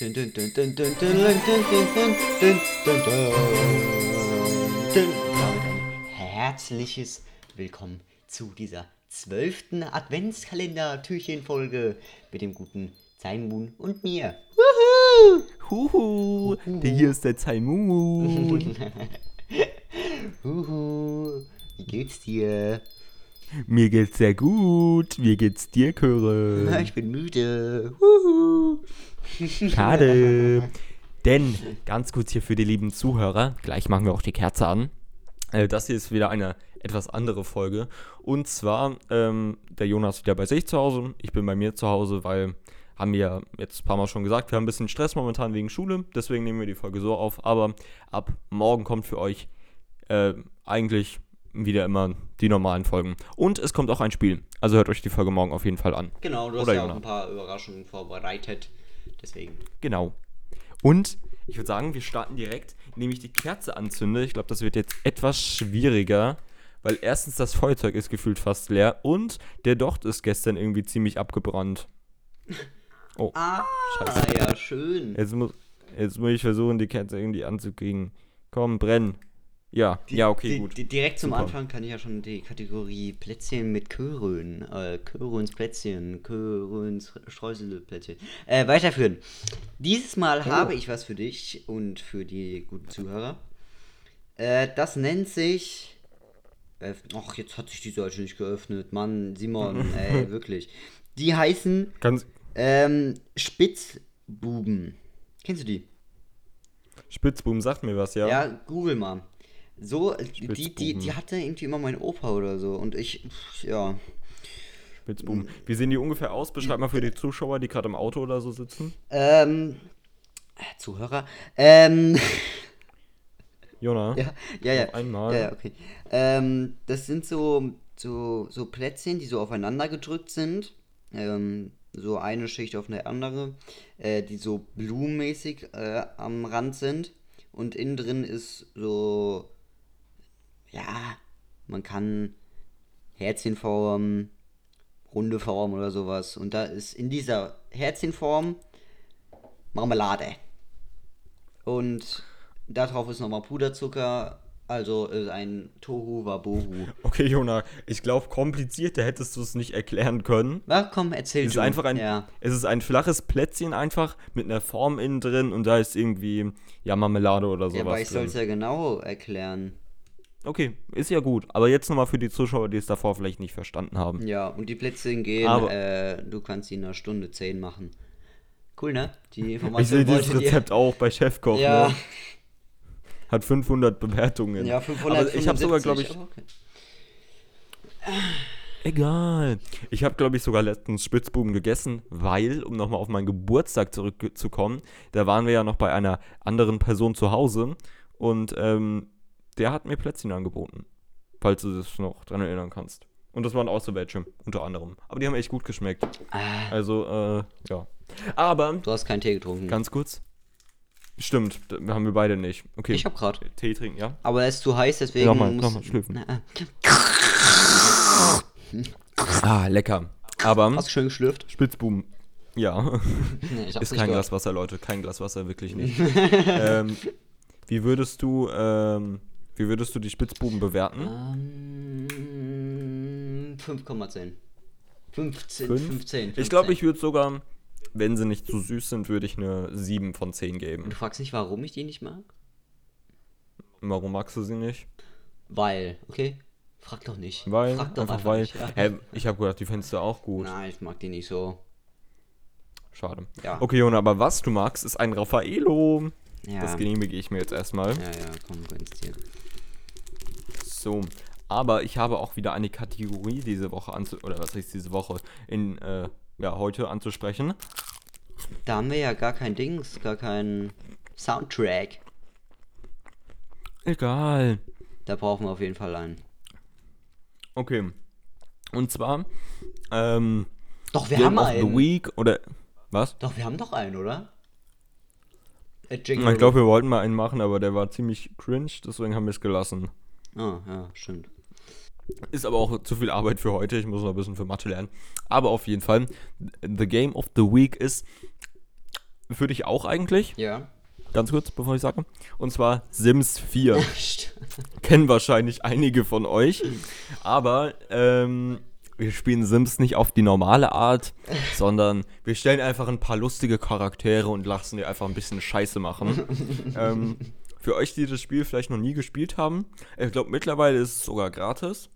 Dun, dun, dun, dun, dun, dun, dun, dun, dun, dun, dun, dun. Damit ein herzliches Willkommen zu dieser zwölften Adventskalender-Türchen-Folge mit dem guten Zainmoon und mir. Huhu, der hier ist der Zaimun. Huhu, wie geht's dir? Mir geht's sehr gut. Wie geht's dir, Chöre? Ich bin müde. Huhu. Schade. Denn, ganz kurz hier für die lieben Zuhörer, gleich machen wir auch die Kerze an. Äh, das hier ist wieder eine etwas andere Folge. Und zwar, ähm, der Jonas wieder bei sich zu Hause, ich bin bei mir zu Hause, weil, haben wir ja jetzt ein paar Mal schon gesagt, wir haben ein bisschen Stress momentan wegen Schule, deswegen nehmen wir die Folge so auf. Aber ab morgen kommt für euch äh, eigentlich wieder immer die normalen Folgen. Und es kommt auch ein Spiel. Also hört euch die Folge morgen auf jeden Fall an. Genau, du hast Oder ja auch ein paar Überraschungen vorbereitet. Deswegen. Genau. Und ich würde sagen, wir starten direkt, indem ich die Kerze anzünde. Ich glaube, das wird jetzt etwas schwieriger, weil erstens das Feuerzeug ist gefühlt fast leer und der Docht ist gestern irgendwie ziemlich abgebrannt. Oh, Ah, Scheiße. ja, schön. jetzt muss, jetzt muss ich versuchen, die Kerze irgendwie anzukriegen. Komm, brenn. Ja, ja, okay, Di- gut. di- direkt zum Super. Anfang kann ich ja schon die Kategorie Plätzchen mit Körön, äh, Köröns Plätzchen, Köröns Streuselplätzchen, äh, weiterführen. Dieses Mal Oh. habe ich was für dich und für die guten Zuhörer. Äh, das nennt sich. Äh, ach, jetzt hat sich die Seite nicht geöffnet. Mann, Simon, ey, wirklich. Die heißen Ganz ähm, Spitzbuben. Kennst du die? Spitzboom sagt mir was, ja. Ja, google mal. So, die, die, die Spitzbuben. hatte irgendwie immer mein Opa oder so. Und ich, ja. Spitzboom. Wie sehen die ungefähr aus? Beschreib mal für die Zuschauer, die gerade im Auto oder so sitzen. Ähm, äh, Zuhörer. Ähm, Jona? ja, ja, ja. Einmal. Ja, okay. Ähm, das sind so, so, so Plätzchen, die so aufeinander gedrückt sind. Ähm, so eine Schicht auf eine andere, äh, die so blumenmäßig äh, am Rand sind. Und innen drin ist so, ja, man kann Herzchenform, runde Form oder sowas. Und da ist in dieser Herzchenform Marmelade. Und darauf ist nochmal Puderzucker. Also ein Tohu Wabohu. Okay, Jona, ich glaube, komplizierter hättest du es nicht erklären können. Na komm, erzähl Es ist du. einfach ein, Ja. es ist ein flaches Plätzchen einfach mit einer Form innen drin und da ist irgendwie ja Marmelade oder ja, aber sowas ich soll es ja genau erklären. Okay, ist ja gut. Aber jetzt nochmal für die Zuschauer, die es davor vielleicht nicht verstanden haben. Ja, und die Plätzchen gehen, Aber- äh, du kannst sie in einer Stunde 10 machen. Cool, ne? Die Ich sehe Information dieses wolltet ihr- Rezept auch bei Chefkoch. Ja, Ne? Hat 500 Bewertungen. ja, Aber 575. ich habe sogar, glaube ich, aber okay. Egal. Ich habe, glaube ich, sogar letztens Spitzbuben gegessen, weil, um nochmal auf meinen Geburtstag zurückzukommen, da waren wir ja noch bei einer anderen Person zu Hause und ähm, der hat mir Plätzchen angeboten. Falls du das noch dran erinnern kannst. Und das waren auch so welche, unter anderem. Aber die haben echt gut geschmeckt. Ah, Also, äh, ja. Aber, du hast keinen Tee getrunken. ganz kurz. Stimmt, haben wir beide nicht. Okay. ich hab grad. Tee trinken, ja? Aber es ist zu heiß, deswegen Nochmal, muss... nochmal schlürfen. Na, Ah, lecker. Aber, Hast du schön geschlürft? Spitzbuben, ja. Nee, Ist kein gehört. Glas Wasser, Leute. Kein Glas Wasser, wirklich nicht. ähm, wie würdest du, ähm, wie würdest du die Spitzbuben bewerten? Ähm, 5,10. 15, Fünf? 15. Ich glaube, ich würde sogar, wenn sie nicht zu süß sind, würde ich eine 7 von 10 geben. Du fragst nicht, warum ich die nicht mag? Warum magst du sie nicht? Weil, okay? Frag doch nicht. Weil, Frag doch einfach weil. Nicht, ja. Hä, ich habe gedacht, die fändest du auch gut. Nein, ich mag die nicht so. Schade. Ja. Okay, Jona, aber was du magst, ist ein Raffaello. Ja. Das genehmige ich mir jetzt erstmal. Ja, ja, komm, gönn's dir. So, aber ich habe auch wieder eine Kategorie diese Woche anzu oder was heißt diese Woche in äh, ja heute anzusprechen. Da haben wir ja gar kein Dings, gar keinen Soundtrack. Egal. Da brauchen wir auf jeden Fall einen. Okay. Und zwar ähm, Doch, wir Game haben of the einen. Week oder was? Doch, wir haben doch einen, oder? Äh, Ich glaube, wir wollten mal einen machen, aber der war ziemlich cringe, deswegen haben wir es gelassen. Ah, ja, stimmt. Ist aber auch zu viel Arbeit für heute. Ich muss noch ein bisschen für Mathe lernen. Aber auf jeden Fall, the Game of the Week ist für dich auch eigentlich. Ja. Ganz kurz, bevor ich sage. Und zwar Sims 4. Kennen wahrscheinlich einige von euch. Aber ähm, wir spielen Sims nicht auf die normale Art, sondern wir stellen einfach ein paar lustige Charaktere und lassen die einfach ein bisschen Scheiße machen. ähm, für euch, die das Spiel vielleicht noch nie gespielt haben, ich glaube mittlerweile ist es sogar gratis.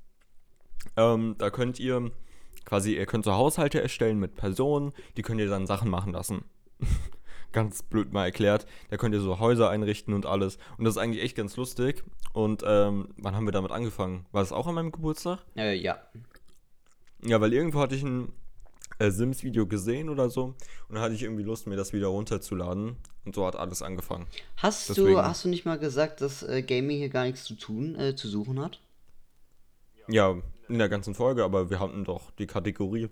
Ähm, da könnt ihr quasi, ihr könnt so Haushalte erstellen mit Personen, die könnt ihr dann Sachen machen lassen. ganz blöd mal erklärt. Da könnt ihr so Häuser einrichten und alles. Und das ist eigentlich echt ganz lustig. Und ähm, wann haben wir damit angefangen? War das auch an meinem Geburtstag? Äh, ja. Ja, weil irgendwo hatte ich ein äh, Sims-Video gesehen oder so. Und dann hatte ich irgendwie Lust, mir das wieder runterzuladen. Und so hat alles angefangen. Hast Deswegen- du hast du nicht mal gesagt, dass äh, Gaming hier gar nichts zu tun, äh, zu suchen hat? Ja, in der ganzen Folge, aber wir hatten doch die Kategorie.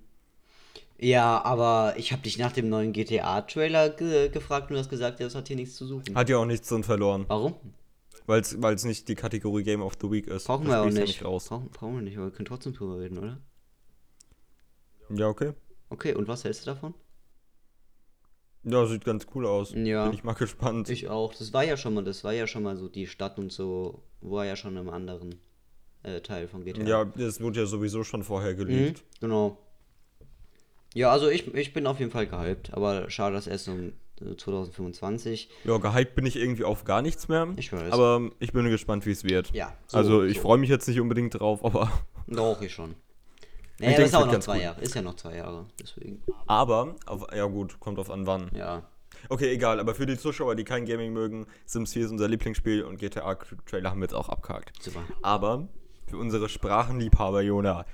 Ja, aber ich habe dich nach dem neuen GTA-Trailer ge gefragt und du hast gesagt, ja, das hat hier nichts zu suchen. Hat ja auch nichts drin verloren. Warum? Weil es nicht die Kategorie Game of the Week ist. Brauchen Das wir auch ist ja nicht. raus. Brauchen, brauchen wir nicht, aber wir können trotzdem drüber reden, oder? Ja, okay. Okay, und was hältst du davon? Ja, sieht ganz cool aus. Ja. Bin ich mal gespannt. Ich auch. Das war ja schon mal, das war ja schon mal so die Stadt und so, war ja schon im anderen äh, Teil von GTA. ja, das wurde ja sowieso schon vorher Mhm, geleakt. genau. Ja, also ich, ich bin auf jeden Fall gehypt, aber schade, dass erst um äh, 2025. Ja, gehypt bin ich irgendwie auf gar nichts mehr. Ich weiß. Aber ich bin gespannt, wie es wird. Ja, so- also ich so. freue mich jetzt nicht unbedingt drauf, aber, Doch, ich schon. Naja, das ist auch noch zwei gut. Jahre. Ist ja noch zwei Jahre. Deswegen. aber, auf, ja gut, kommt auf an wann. Ja. Okay, egal, aber für die Zuschauer, die kein Gaming mögen, Sims 4 ist unser Lieblingsspiel und GTA-Trailer haben wir jetzt auch abgehakt. Super. Aber für unsere Sprachenliebhaber, Jona,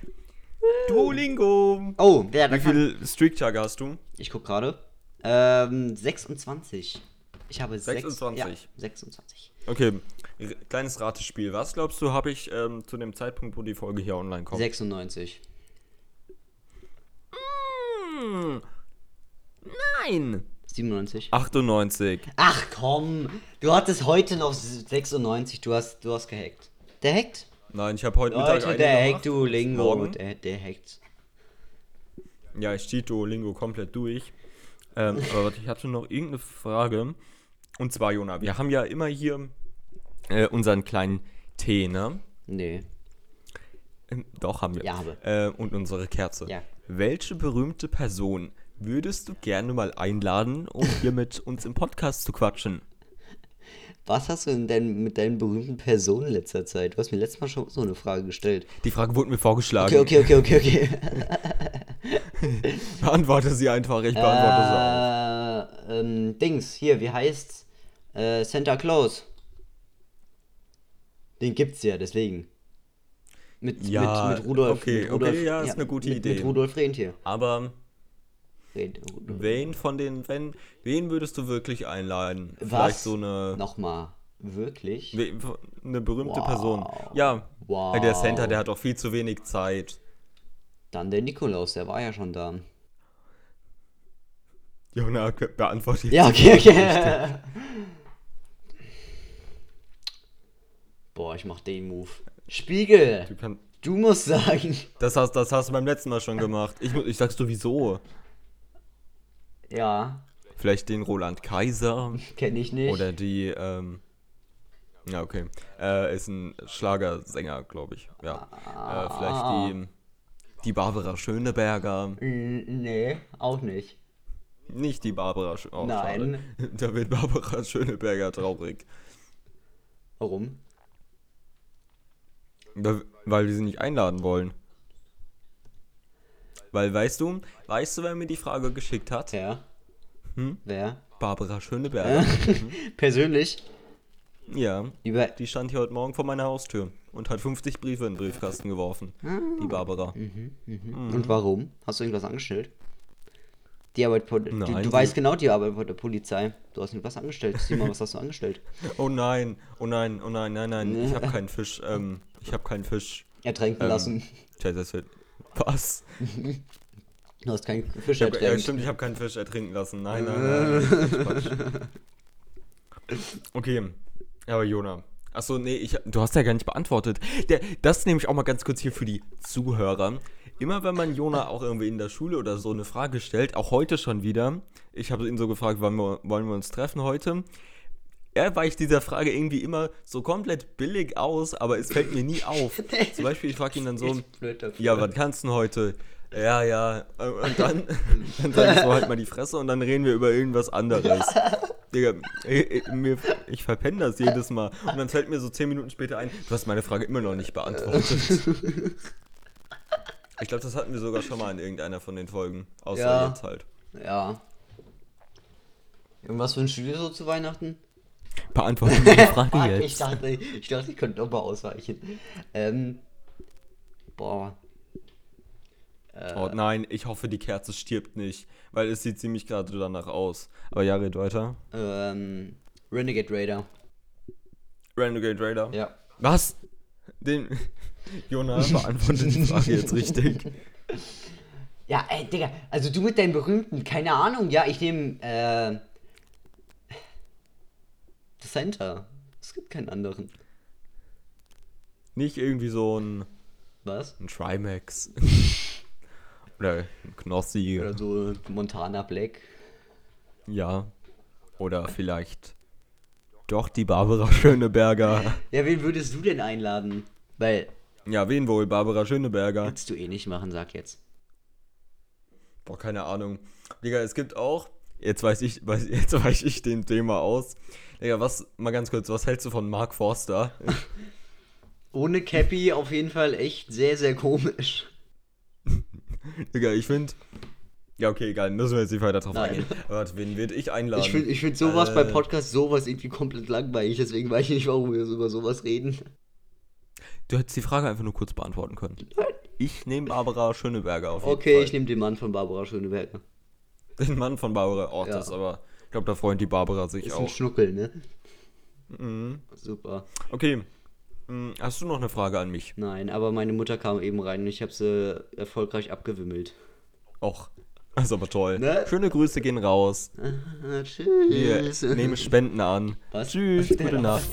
Duolingo! Oh, wer Wie kann. viel Streak-Tage hast du? Ich guck gerade. Ähm, 26. Ich habe sechs- 26. Ja, 26. Okay, kleines Ratespiel. Was glaubst du, habe ich ähm, zu dem Zeitpunkt, wo die Folge hier online kommt? 96. Hm, Nein! 97. 98. Ach komm, du hattest heute noch 96, du hast, du hast gehackt. Der hackt? Nein, ich habe heute Mittag Leute, eine der gemacht. hackt Duolingo. Morgen. Der, der hackt. Ja, ich cheat Duolingo komplett durch. Ähm, aber warte, ich hatte noch irgendeine Frage. Und zwar, Jona, wir haben ja immer hier äh, unseren kleinen Tee, ne? Nee. Ähm, Doch, haben wir. Ja, habe. Äh, und unsere Kerze. Ja. Welche berühmte Person würdest du gerne mal einladen, um hier mit uns im Podcast zu quatschen? Was hast du denn mit deinen berühmten Personen in letzter Zeit? Du hast mir letztes Mal schon so eine Frage gestellt. Die Frage wurde mir vorgeschlagen. Okay, okay, okay, okay, okay. Beantworte sie einfach, ich beantworte sie auch. äh, ähm, Dings, hier, wie heißt's? Äh, Santa Claus. Den gibt's ja, deswegen. Mit, Ja, mit, mit Rudolf. okay, mit Rudolf okay, ja, ist eine gute mit, Idee. Mit Rudolf Rentier. Aber wen von den, wenn, wen würdest du wirklich einladen? Vielleicht Was? so eine, Nochmal. Wirklich? eine berühmte Wow. Person. Ja, Wow. der Center, der hat auch viel zu wenig Zeit. Dann der Nikolaus, der war ja schon da. Jona, beantworte jetzt. Ja, okay, okay. Boah, ich mach den Move. Spiegel, Du kann, du musst sagen. das, hast, das hast du beim letzten Mal schon gemacht. Ich, ich sag's dir wieso. Ja, Vielleicht den Roland Kaiser kenne ich nicht. oder die, ähm, ja, okay. Äh, ist ein Schlagersänger, glaube ich. Ja. Äh, vielleicht die, die Barbara Schöneberger. Nee, auch nicht. Nicht die Barbara Schö- oh, Nein. schade. Da wird Barbara Schöneberger traurig. Warum? Weil wir sie nicht einladen wollen. Weil, weißt du, weißt du, wer mir die Frage geschickt hat? Ja. Hm? Wer? Barbara Schöneberger. Persönlich? ja. Über. Die stand hier heute Morgen vor meiner Haustür und hat 50 Briefe in den Briefkasten geworfen. Die Barbara. Mhm. Und warum? Hast du irgendwas angestellt? Die Arbeit. Du, Nein, du die- weißt genau die Arbeit bei der Polizei. Du hast irgendwas angestellt. Sieh mal, was hast du angestellt? Oh nein, oh nein, oh nein, nein, nein. Ich habe keinen Fisch. Ähm, ich habe keinen Fisch. Ertränken Ähm, lassen. Tja, das wird. Was? Du hast keinen Fisch hab, ja, stimmt, ich habe keinen Fisch ertrinken lassen. Nein, nein, nein. Quatsch. okay, aber Jona. Achso, nee, ich, du hast ja gar nicht beantwortet. Der, das nehme ich auch mal ganz kurz hier für die Zuhörer. Immer wenn man Jona auch irgendwie in der Schule oder so eine Frage stellt, auch heute schon wieder, ich habe ihn so gefragt, wann wir, wollen wir uns treffen heute? Er weicht dieser Frage irgendwie immer so komplett billig aus, aber es fällt mir nie auf. Zum Beispiel, ich frage ihn dann so, ja, was kannst du denn heute? Ja, ja, äh, und dann, dann sag ich so halt mal die Fresse und dann reden wir über irgendwas anderes. Digga, ich, ich, mir, ich verpenne das jedes Mal. Und dann fällt mir so zehn Minuten später ein, du hast meine Frage immer noch nicht beantwortet. Ich glaube, das hatten wir sogar schon mal in irgendeiner von den Folgen. Außer Ja. jetzt halt. Ja. Und was wünschst du dir so zu Weihnachten? Beantworten wir die Frage Fuck, ich jetzt. dachte, ich dachte, ich könnte noch mal ausweichen. Ähm. Boah. Oh nein, ich hoffe, die Kerze stirbt nicht, weil es sieht ziemlich gerade danach aus. Aber ja, red weiter. Ähm. Renegade Raider. Renegade Raider. Ja. Was? Den. Jona beantwortet die Frage jetzt richtig. Ja, ey, Digga, also du mit deinen berühmten, keine Ahnung, ja, ich nehme, äh. Center. Es gibt keinen anderen. Nicht irgendwie so ein, Was? ein Trimax. Oder ein Knossi. Oder so Montana Black. Ja. Oder vielleicht doch die Barbara Schöneberger. Ja, wen würdest du denn einladen? Weil, Ja, wen wohl? Barbara Schöneberger. würdest du eh nicht machen, sag jetzt. Boah, keine Ahnung. Digga, es gibt auch. Jetzt weiß ich, weiß, jetzt weiche ich dem Thema aus. Digga, was, mal ganz kurz, was hältst du von Mark Forster? Ohne Cappy auf jeden Fall echt sehr, sehr komisch. Digga, ich finde. Ja, okay, egal, müssen wir jetzt nicht weiter drauf Nein. eingehen. Warte, wen würde ich einladen? Ich finde ich find sowas Äh, bei Podcasts sowas irgendwie komplett langweilig, deswegen weiß ich nicht, warum wir so über sowas reden. Du hättest die Frage einfach nur kurz beantworten können. Ich nehme Barbara Schöneberger auf jeden Okay, Fall. ich nehme den Mann von Barbara Schöneberger. Den Mann von Barbara. Oh, Ja. das aber. Ich glaube, da freut die Barbara sich Ist ein auch. Schnuckel, ne? Mhm. Super. Okay. Hm, Hast du noch eine Frage an mich? Nein, aber meine Mutter kam eben rein und ich habe sie erfolgreich abgewimmelt. Och, das ist aber toll. Ne? Schöne Grüße gehen raus. Ah, Wir tschüss. nehmen Spenden an. Was? Tschüss, gute Nacht.